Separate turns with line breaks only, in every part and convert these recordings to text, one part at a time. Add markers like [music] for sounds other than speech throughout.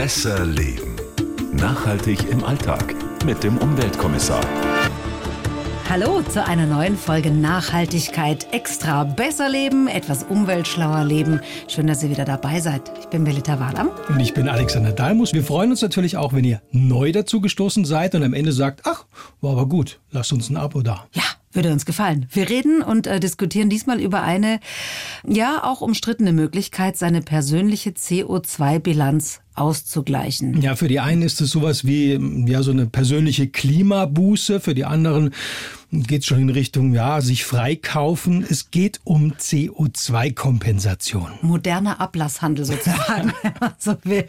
Besser Leben. Nachhaltig im Alltag mit dem Umweltkommissar.
Hallo zu einer neuen Folge Nachhaltigkeit extra. Besser leben, etwas umweltschlauer leben. Schön, dass ihr wieder dabei seid. Ich bin Melita Wadam.
Und ich bin Alexander Dalmus. Wir freuen uns natürlich auch, wenn ihr neu dazu gestoßen seid und am Ende sagt, ach, war aber gut, lasst uns ein Abo da.
Ja, würde uns gefallen. Wir reden und äh, diskutieren diesmal über eine, ja, auch umstrittene Möglichkeit, seine persönliche CO2-Bilanz auszugleichen.
Ja, für die einen ist es sowas wie ja so eine persönliche Klimabuße, für die anderen geht es schon in Richtung ja sich freikaufen. Es geht um CO2-Kompensation.
Moderner Ablasshandel sozusagen, [laughs] wenn man so will.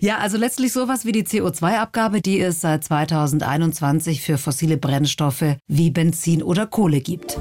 Ja, also letztlich sowas wie die CO2-Abgabe, die es seit 2021 für fossile Brennstoffe wie Benzin oder Kohle gibt.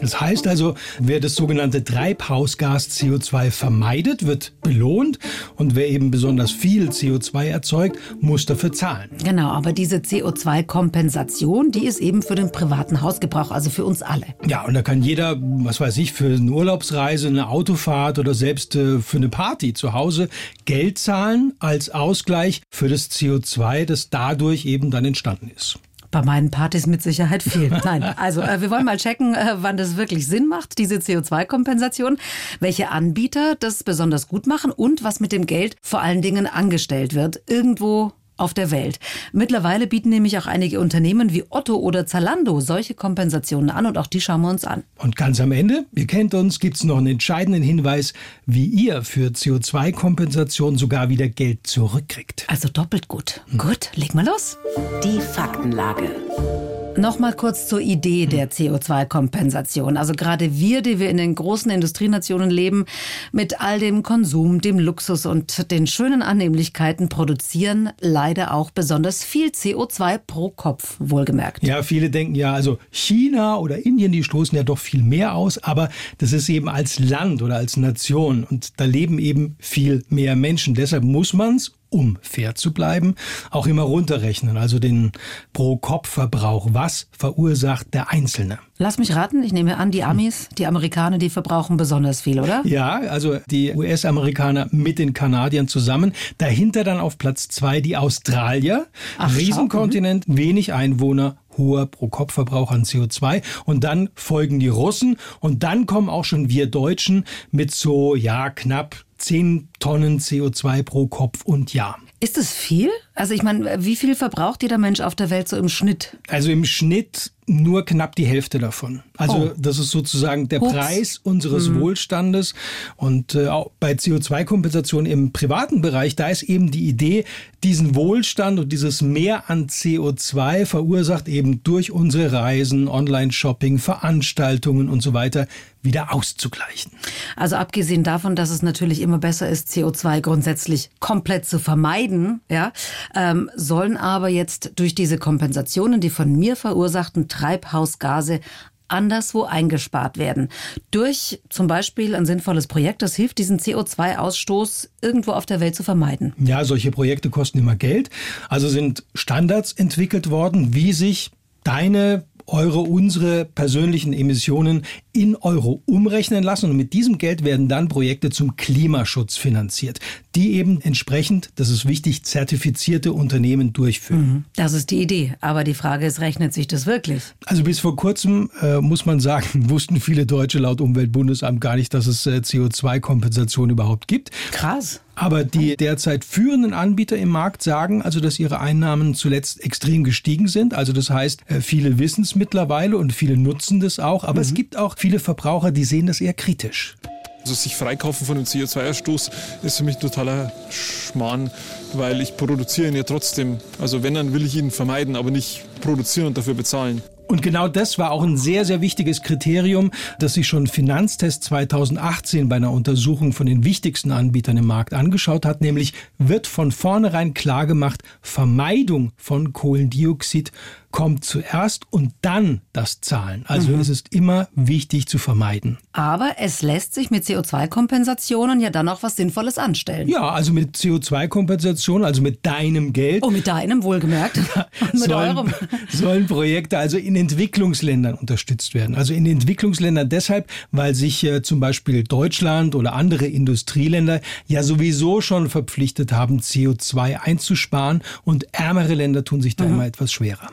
Das heißt also, wer das sogenannte Treibhausgas CO2 vermeidet, wird belohnt und wer eben besonders viel CO2 erzeugt, muss dafür zahlen.
Genau, aber diese CO2-Kompensation, die ist eben für den privaten Hausgebrauch, also für uns alle.
Ja, und da kann jeder, was weiß ich, für eine Urlaubsreise, eine Autofahrt oder selbst äh, für eine Party zu Hause Geld zahlen als Ausgleich für das CO2, das dadurch eben dann entstanden ist.
Bei meinen Partys mit Sicherheit viel. Nein, also äh, wir wollen mal checken, äh, wann das wirklich Sinn macht, diese CO2-Kompensation, welche Anbieter das besonders gut machen und was mit dem Geld vor allen Dingen angestellt wird. Irgendwo auf der Welt. Mittlerweile bieten nämlich auch einige Unternehmen wie Otto oder Zalando solche Kompensationen an und auch die schauen wir uns an.
Und ganz am Ende, ihr kennt uns, gibt es noch einen entscheidenden Hinweis, wie ihr für CO2-Kompensation sogar wieder Geld zurückkriegt.
Also doppelt gut. Hm. Gut, leg mal los. Die Faktenlage. Nochmal kurz zur Idee der CO2-Kompensation. Also gerade wir, die wir in den großen Industrienationen leben, mit all dem Konsum, dem Luxus und den schönen Annehmlichkeiten produzieren leider auch besonders viel CO2 pro Kopf, wohlgemerkt.
Ja, viele denken ja, also China oder Indien, die stoßen ja doch viel mehr aus, aber das ist eben als Land oder als Nation und da leben eben viel mehr Menschen. Deshalb muss man es um fair zu bleiben, auch immer runterrechnen, also den Pro-Kopf-Verbrauch. Was verursacht der Einzelne?
Lass mich raten, ich nehme an, die Amis, die Amerikaner, die verbrauchen besonders viel, oder?
Ja, also die US-Amerikaner mit den Kanadiern zusammen. Dahinter dann auf Platz zwei die Australier. Ach, Riesenkontinent, schau. wenig Einwohner, hoher Pro-Kopf-Verbrauch an CO2. Und dann folgen die Russen und dann kommen auch schon wir Deutschen mit so, ja, knapp 10 Tonnen CO2 pro Kopf und Jahr.
Ist das viel? Also ich meine, wie viel verbraucht jeder Mensch auf der Welt so im Schnitt?
Also im Schnitt nur knapp die Hälfte davon. Also oh. das ist sozusagen der Ups. Preis unseres hm. Wohlstandes. Und äh, auch bei CO2-Kompensation im privaten Bereich, da ist eben die Idee, diesen Wohlstand und dieses Mehr an CO2 verursacht eben durch unsere Reisen, Online-Shopping, Veranstaltungen und so weiter wieder auszugleichen.
Also abgesehen davon, dass es natürlich immer besser ist, CO2 grundsätzlich komplett zu vermeiden, ja, ähm, sollen aber jetzt durch diese Kompensationen, die von mir verursachten Treibhausgase anderswo eingespart werden. Durch zum Beispiel ein sinnvolles Projekt, das hilft, diesen CO2-Ausstoß irgendwo auf der Welt zu vermeiden.
Ja, solche Projekte kosten immer Geld. Also sind Standards entwickelt worden, wie sich deine eure, unsere persönlichen Emissionen in Euro umrechnen lassen und mit diesem Geld werden dann Projekte zum Klimaschutz finanziert, die eben entsprechend, das ist wichtig, zertifizierte Unternehmen durchführen. Mhm.
Das ist die Idee, aber die Frage ist, rechnet sich das wirklich?
Also bis vor kurzem äh, muss man sagen, [laughs] wussten viele Deutsche laut Umweltbundesamt gar nicht, dass es äh, CO2-Kompensation überhaupt gibt.
Krass.
Aber die derzeit führenden Anbieter im Markt sagen also, dass ihre Einnahmen zuletzt extrem gestiegen sind. Also das heißt, äh, viele wissen es mittlerweile und viele nutzen das auch. Aber mhm. es gibt auch viele Verbraucher, die sehen das eher kritisch.
Also sich freikaufen von dem CO2-Ausstoß ist für mich totaler Schmarrn, weil ich produziere ihn ja trotzdem. Also wenn, dann will ich ihn vermeiden, aber nicht produzieren und dafür bezahlen.
Und genau das war auch ein sehr, sehr wichtiges Kriterium, das sich schon Finanztest 2018 bei einer Untersuchung von den wichtigsten Anbietern im Markt angeschaut hat, nämlich wird von vornherein klargemacht, Vermeidung von Kohlendioxid kommt zuerst und dann das Zahlen. Also mhm. es ist immer wichtig zu vermeiden.
Aber es lässt sich mit CO2-Kompensationen ja dann auch was Sinnvolles anstellen.
Ja, also mit CO2-Kompensation, also mit deinem Geld.
Oh, mit deinem wohlgemerkt. [laughs]
mit sollen, eurem. sollen Projekte also in Entwicklungsländern unterstützt werden. Also in Entwicklungsländern deshalb, weil sich äh, zum Beispiel Deutschland oder andere Industrieländer ja sowieso schon verpflichtet haben, CO2 einzusparen und ärmere Länder tun sich da mhm. immer etwas schwerer.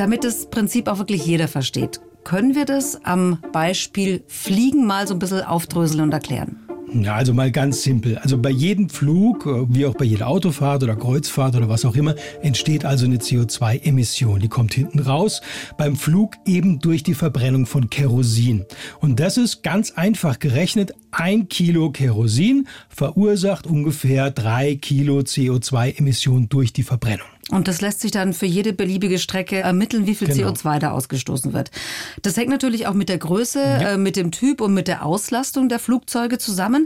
Damit das Prinzip auch wirklich jeder versteht, können wir das am Beispiel Fliegen mal so ein bisschen aufdröseln und erklären?
Ja, also mal ganz simpel. Also bei jedem Flug, wie auch bei jeder Autofahrt oder Kreuzfahrt oder was auch immer, entsteht also eine CO2-Emission. Die kommt hinten raus. Beim Flug eben durch die Verbrennung von Kerosin. Und das ist ganz einfach gerechnet. Ein Kilo Kerosin verursacht ungefähr drei Kilo CO2-Emissionen durch die Verbrennung.
Und das lässt sich dann für jede beliebige Strecke ermitteln, wie viel genau. CO2 da ausgestoßen wird. Das hängt natürlich auch mit der Größe, ja. äh, mit dem Typ und mit der Auslastung der Flugzeuge zusammen.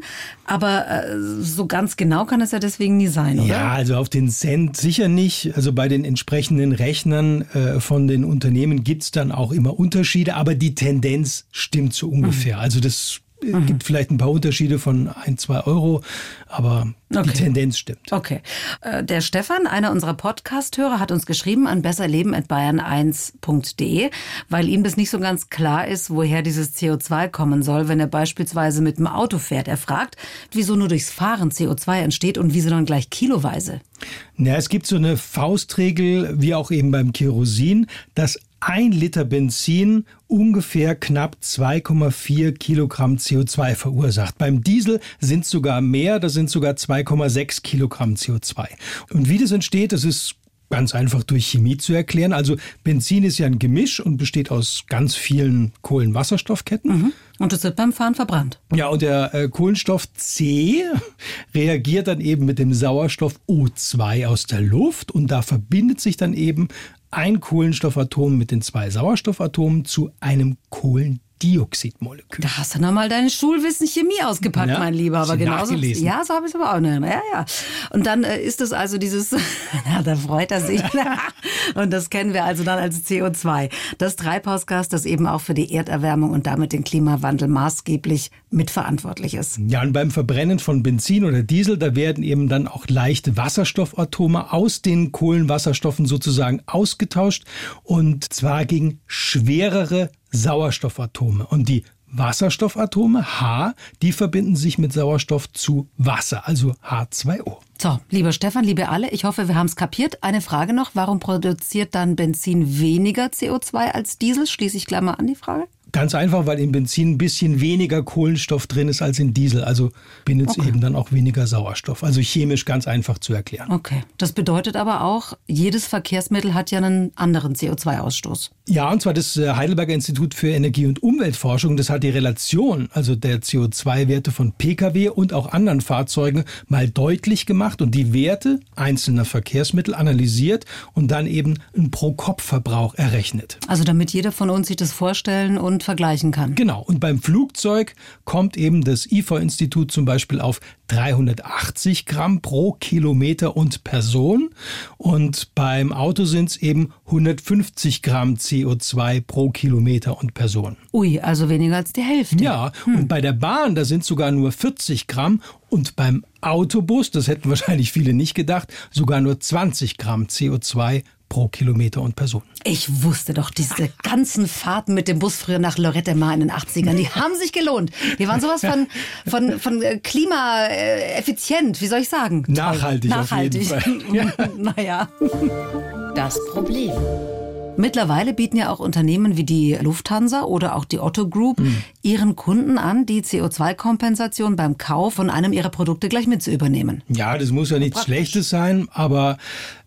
Aber äh, so ganz genau kann es ja deswegen nie sein, oder?
Ja, also auf den Cent sicher nicht. Also bei den entsprechenden Rechnern äh, von den Unternehmen gibt's dann auch immer Unterschiede, aber die Tendenz stimmt so ungefähr. Mhm. Also das mhm. gibt vielleicht ein paar Unterschiede von ein, zwei Euro, aber okay. die Tendenz stimmt.
Okay. Äh, der Stefan, einer unserer Podcast-Hörer, hat uns geschrieben an besserleben.bayern1.de, weil ihm das nicht so ganz klar ist, woher dieses CO2 kommen soll, wenn er beispielsweise mit dem Auto fährt. Er fragt, wieso nur durchs Fahren CO2 entsteht und wieso dann gleich kiloweise.
Ja, es gibt so eine Faustregel, wie auch eben beim Kerosin, dass ein Liter Benzin ungefähr knapp 2,4 Kilogramm CO2 verursacht. Beim Diesel sind es sogar mehr, das sind sogar 2,6 Kilogramm CO2. Und wie das entsteht, das ist ganz einfach durch Chemie zu erklären. Also Benzin ist ja ein Gemisch und besteht aus ganz vielen Kohlenwasserstoffketten. Mhm.
Und das wird beim Fahren verbrannt.
Ja, und der äh, Kohlenstoff C [laughs] reagiert dann eben mit dem Sauerstoff O2 aus der Luft und da verbindet sich dann eben ein Kohlenstoffatom mit den zwei Sauerstoffatomen zu einem Kohlen Dioxidmolekül.
Da hast du nochmal deine Schulwissen Chemie ausgepackt, ja, mein Lieber. Aber genauso. Ja, so habe ich es aber auch nicht. Ja, ja. Und dann äh, ist es also dieses, [laughs] ja, da freut er sich. [laughs] und das kennen wir also dann als CO2. Das Treibhausgas, das eben auch für die Erderwärmung und damit den Klimawandel maßgeblich mitverantwortlich ist.
Ja, und beim Verbrennen von Benzin oder Diesel, da werden eben dann auch leichte Wasserstoffatome aus den Kohlenwasserstoffen sozusagen ausgetauscht und zwar gegen schwerere Sauerstoffatome. Und die Wasserstoffatome H, die verbinden sich mit Sauerstoff zu Wasser, also H2O.
So, lieber Stefan, liebe alle, ich hoffe, wir haben es kapiert. Eine Frage noch, warum produziert dann Benzin weniger CO2 als Diesel? Schließe ich gleich mal an die Frage.
Ganz einfach, weil in Benzin ein bisschen weniger Kohlenstoff drin ist als in Diesel. Also bindet es okay. eben dann auch weniger Sauerstoff. Also chemisch ganz einfach zu erklären.
Okay. Das bedeutet aber auch, jedes Verkehrsmittel hat ja einen anderen CO2-Ausstoß.
Ja, und zwar das äh, Heidelberger Institut für Energie- und Umweltforschung, das hat die Relation, also der CO2-Werte von Pkw und auch anderen Fahrzeugen mal deutlich gemacht und die Werte einzelner Verkehrsmittel analysiert und dann eben einen Pro-Kopf-Verbrauch errechnet.
Also damit jeder von uns sich das vorstellen und vergleichen kann.
Genau. Und beim Flugzeug kommt eben das IFA-Institut zum Beispiel auf 380 Gramm pro Kilometer und Person. Und beim Auto sind es eben 150 Gramm CO2 pro Kilometer und Person.
Ui, also weniger als die Hälfte.
Ja, hm. und bei der Bahn, da sind sogar nur 40 Gramm. Und beim Autobus, das hätten wahrscheinlich viele nicht gedacht, sogar nur 20 Gramm CO2 pro Kilometer und Person.
Ich wusste doch, diese ganzen Fahrten mit dem Bus früher nach Lorette Mar in den 80ern, die haben sich gelohnt. Die waren sowas von, von, von äh, klimaeffizient, wie soll ich sagen?
Nachhaltig.
Nachhaltig.
Auf jeden
Fall. [laughs] naja. Das Problem. Mittlerweile bieten ja auch Unternehmen wie die Lufthansa oder auch die Otto Group mhm. ihren Kunden an, die CO2-Kompensation beim Kauf von einem ihrer Produkte gleich mit zu übernehmen.
Ja, das muss ja nichts Praktisch. Schlechtes sein, aber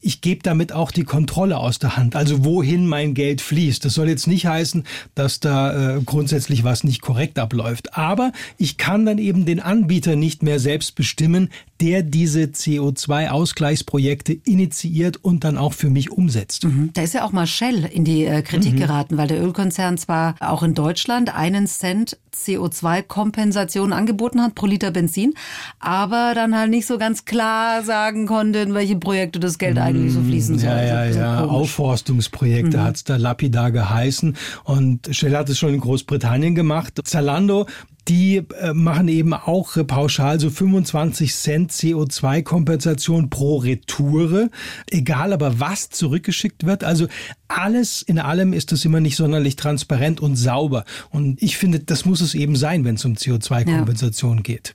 ich gebe damit auch die Kontrolle aus der Hand. Also wohin mein Geld fließt. Das soll jetzt nicht heißen, dass da äh, grundsätzlich was nicht korrekt abläuft. Aber ich kann dann eben den Anbieter nicht mehr selbst bestimmen, der diese CO2-Ausgleichsprojekte initiiert und dann auch für mich umsetzt.
Mhm. Da ist ja auch mal Shell in die äh, Kritik mhm. geraten, weil der Ölkonzern zwar auch in Deutschland einen Cent CO2-Kompensation angeboten hat pro Liter Benzin, aber dann halt nicht so ganz klar sagen konnte, in welche Projekte das Geld mhm. eigentlich die so fließen
Ja,
sollen.
ja,
So
ja. Aufforstungsprojekte hat's da lapidar geheißen. Und Shell hat es schon in Großbritannien gemacht. Zalando, die äh, machen eben auch äh, pauschal so 25 Cent CO2-Kompensation pro Retoure. Egal aber was zurückgeschickt wird. Also alles in allem ist das immer nicht sonderlich transparent und sauber. Und ich finde, das muss es eben sein, wenn es um CO2-Kompensation geht.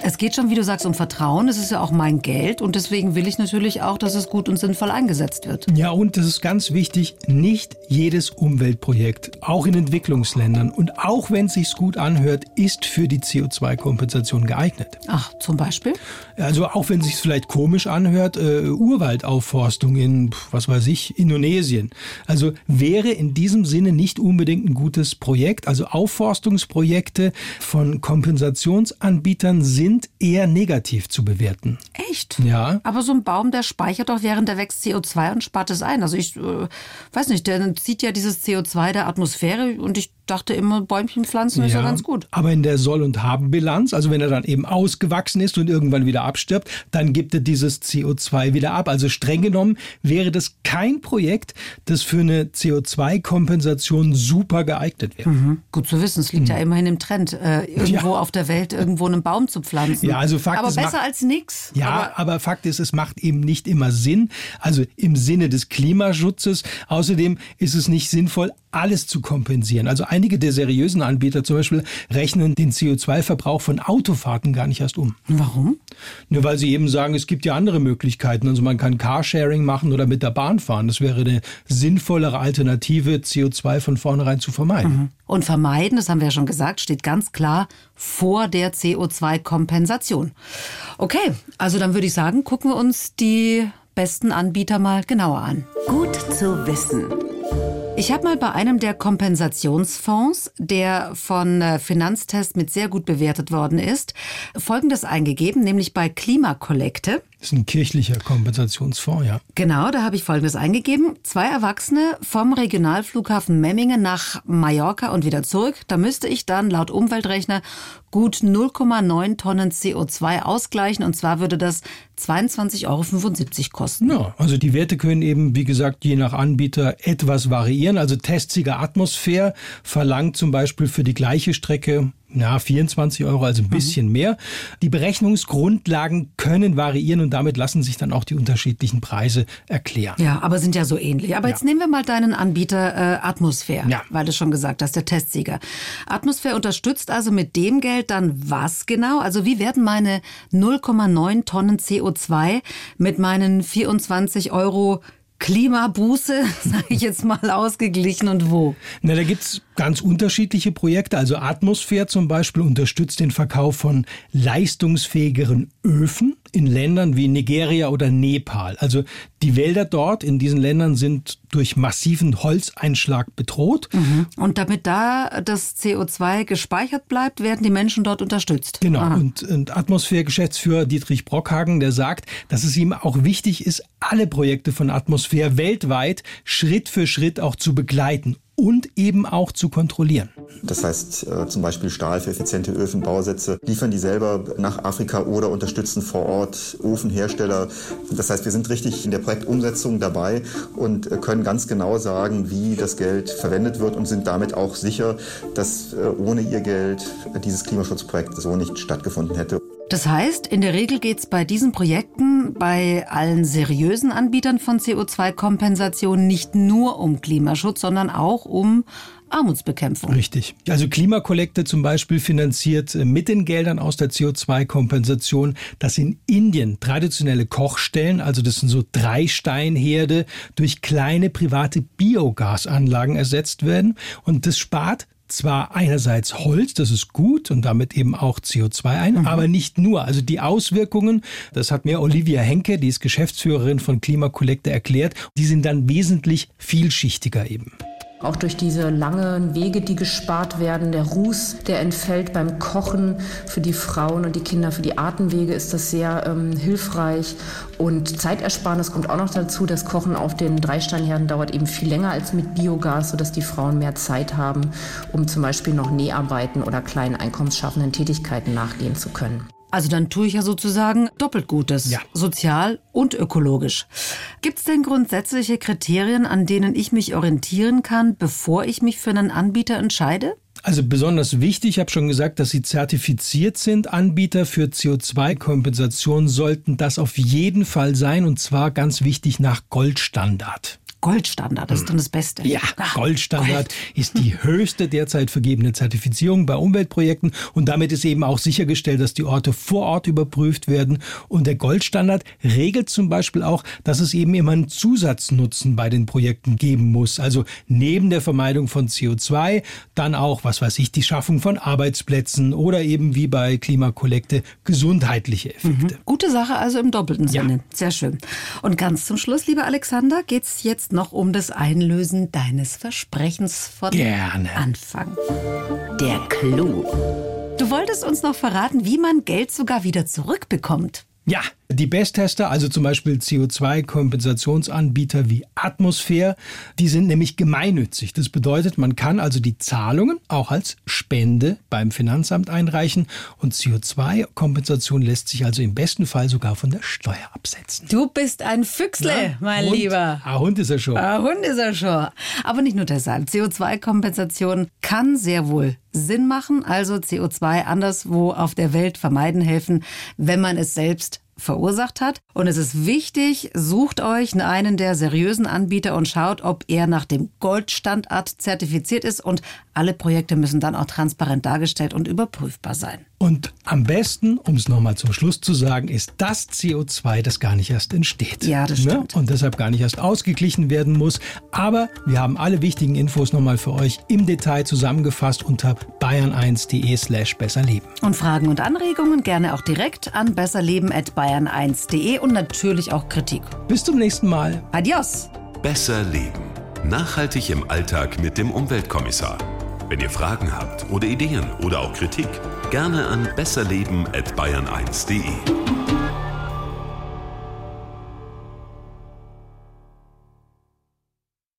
Es geht schon, wie du sagst, um Vertrauen. Es ist ja auch mein Geld und deswegen will ich natürlich auch, dass es gut und sinnvoll eingesetzt wird.
Ja, und das ist ganz wichtig, nicht jedes Umweltprojekt, auch in Entwicklungsländern und auch wenn es sich gut anhört, ist für die CO2-Kompensation geeignet.
Ach, zum Beispiel?
Also auch wenn es sich vielleicht komisch anhört, äh, Urwaldaufforstung in, was weiß ich, Indonesien. Also wäre in diesem Sinne nicht unbedingt ein gutes Projekt. Also Aufforstungsprojekte von Kompensationsanbietern sind eher negativ zu bewerten.
Echt?
Ja.
Aber so ein Baum, der speichert doch, während der wächst CO2 und spart es ein. Also ich äh, weiß nicht, der zieht ja dieses CO2 der Atmosphäre und ich dachte immer, Bäumchen pflanzen ist ja ganz gut.
Aber in der Soll- und Haben-Bilanz, also wenn er dann eben ausgewachsen ist und irgendwann wieder abstirbt, dann gibt er dieses CO2 wieder ab. Also streng genommen wäre das kein Projekt, das für eine CO2-Kompensation super geeignet wäre.
Mhm. Gut zu wissen, es liegt ja immerhin im Trend, äh, irgendwo auf der Welt irgendwo einen Baum zu pflanzen.
Ja, also Fakt
Aber
ist,
besser
macht-
als nix.
Ja,
Aber
aber, Fakt ist, es macht eben nicht immer Sinn. Also im Sinne des Klimaschutzes. Außerdem ist es nicht sinnvoll, alles zu kompensieren. Also einige der seriösen Anbieter zum Beispiel rechnen den CO2-Verbrauch von Autofahrten gar nicht erst um.
warum?
Nur weil sie eben sagen, es gibt ja andere Möglichkeiten. Also man kann Carsharing machen oder mit der Bahn fahren. Das wäre eine sinnvollere Alternative, CO2 von vornherein zu vermeiden.
Und vermeiden, das haben wir ja schon gesagt, steht ganz klar vor der CO2-Kompensation. Okay, also dann würde ich sagen, gucken wir uns die besten Anbieter mal genauer an.
Gut zu wissen.
Ich habe mal bei einem der Kompensationsfonds, der von äh, Finanztest mit sehr gut bewertet worden ist, Folgendes eingegeben, nämlich bei Klimakollekte.
Das ist ein kirchlicher Kompensationsfonds, ja.
Genau, da habe ich Folgendes eingegeben. Zwei Erwachsene vom Regionalflughafen Memmingen nach Mallorca und wieder zurück. Da müsste ich dann laut Umweltrechner gut 0,9 Tonnen CO2 ausgleichen. Und zwar würde das 22,75 Euro kosten.
Ja, also die Werte können eben, wie gesagt, je nach Anbieter etwas variieren. Also Testsieger Atmosphäre verlangt zum Beispiel für die gleiche Strecke ja, 24 Euro, also ein bisschen mehr. Die Berechnungsgrundlagen können variieren und damit lassen sich dann auch die unterschiedlichen Preise erklären.
Ja, aber sind ja so ähnlich. Aber jetzt nehmen wir mal deinen Anbieter äh, Atmosphäre,
Ja.
weil du schon gesagt hast, der Testsieger. Atmosphäre unterstützt also mit dem Geld dann was genau? Also wie werden meine 0,9 Tonnen CO2 mit meinen 24 Euro Klimabuße, [laughs] sage ich jetzt mal, ausgeglichen und wo?
Na, da gibt's ganz unterschiedliche Projekte. Also Atmosphäre zum Beispiel unterstützt den Verkauf von leistungsfähigeren Öfen in Ländern wie Nigeria oder Nepal. Also die Wälder dort in diesen Ländern sind durch massiven Holzeinschlag bedroht.
Und damit da das CO2 gespeichert bleibt, werden die Menschen dort unterstützt.
Genau. Und, und Atmosphäre-Geschäftsführer Dietrich Brockhagen, der sagt, dass es ihm auch wichtig ist, alle Projekte von Atmosphäre weltweit Schritt für Schritt auch zu begleiten und eben auch zu kontrollieren.
Das heißt äh, zum Beispiel Stahl für effiziente Öfen, Bausätze, liefern die selber nach Afrika oder unterstützen vor Ort Ofenhersteller. Das heißt, wir sind richtig in der Projektumsetzung dabei und äh, können ganz genau sagen, wie das Geld verwendet wird und sind damit auch sicher, dass äh, ohne ihr Geld dieses Klimaschutzprojekt so nicht stattgefunden hätte.
Das heißt, in der Regel geht es bei diesen Projekten, bei allen seriösen Anbietern von CO2-Kompensation nicht nur um Klimaschutz, sondern auch um Armutsbekämpfung.
Richtig. Also Klimakollekte zum Beispiel finanziert äh, mit den Geldern aus der CO2-Kompensation, dass in Indien traditionelle Kochstellen, also das sind so Drei-Steinherde, durch kleine private Biogasanlagen ersetzt werden. Und das spart zwar einerseits Holz, das ist gut und damit eben auch CO2 ein, aber nicht nur. Also die Auswirkungen, das hat mir Olivia Henke, die ist Geschäftsführerin von Klimakollekte, erklärt, die sind dann wesentlich vielschichtiger eben.
Auch durch diese langen Wege, die gespart werden, der Ruß, der entfällt beim Kochen für die Frauen und die Kinder, für die Atemwege ist das sehr ähm, hilfreich. Und Zeitersparnis kommt auch noch dazu. Das Kochen auf den Dreisteinherden dauert eben viel länger als mit Biogas, sodass die Frauen mehr Zeit haben, um zum Beispiel noch Näharbeiten oder kleinen einkommensschaffenden Tätigkeiten nachgehen zu können.
Also dann tue ich ja sozusagen doppelt Gutes.
Ja.
Sozial und ökologisch. Gibt es denn grundsätzliche Kriterien, an denen ich mich orientieren kann, bevor ich mich für einen Anbieter entscheide?
Also besonders wichtig, ich habe schon gesagt, dass sie zertifiziert sind. Anbieter für CO2-Kompensation sollten das auf jeden Fall sein und zwar ganz wichtig nach Goldstandard.
Goldstandard, das ist dann das Beste.
Ja,
Ah,
Goldstandard
Gold.
ist die höchste derzeit vergebene Zertifizierung bei Umweltprojekten und damit ist eben auch sichergestellt, dass die Orte vor Ort überprüft werden. Und der Goldstandard regelt zum Beispiel auch, dass es eben immer einen Zusatznutzen bei den Projekten geben muss. Also neben der Vermeidung von CO2 dann auch, was weiß ich, die Schaffung von Arbeitsplätzen oder eben wie bei Klimakollekte gesundheitliche Effekte.
Gute Sache also im doppelten
Ja.
Sinne. Sehr schön. Und ganz zum Schluss, lieber Alexander, geht's jetzt noch um das Einlösen deines Versprechens von
Gerne.
Anfang. Der Clou. Du wolltest uns noch verraten, wie man Geld sogar wieder zurückbekommt.
Ja, die Besttester, also zum Beispiel CO2-Kompensationsanbieter wie Atmosphäre, die sind nämlich gemeinnützig. Das bedeutet, man kann also die Zahlungen auch als Spende beim Finanzamt einreichen und CO2-Kompensation lässt sich also im besten Fall sogar von der Steuer absetzen.
Du bist ein Füchsle, mein
Hund.
Lieber.
Ah, Hund ist er schon.
Ah, Hund ist er schon. Aber nicht nur deshalb. CO2-Kompensation kann sehr wohl Sinn machen, also CO2 anderswo auf der Welt vermeiden helfen, wenn man es selbst verursacht hat. Und es ist wichtig, sucht euch einen der seriösen Anbieter und schaut, ob er nach dem Goldstandard zertifiziert ist. Und alle Projekte müssen dann auch transparent dargestellt und überprüfbar sein.
Und am besten, um es nochmal zum Schluss zu sagen, ist das CO2, das gar nicht erst entsteht.
Ja, das
Ne?
stimmt.
Und deshalb gar nicht erst ausgeglichen werden muss. Aber wir haben alle wichtigen Infos nochmal für euch im Detail zusammengefasst unter bayern1.de slash besserleben.
Und Fragen und Anregungen gerne auch direkt an besserleben.bayern1.de und natürlich auch Kritik.
Bis zum nächsten Mal.
Adios!
Besser leben. Nachhaltig im Alltag mit dem Umweltkommissar. Wenn ihr Fragen habt oder Ideen oder auch Kritik, gerne an besserleben@bayern1.de.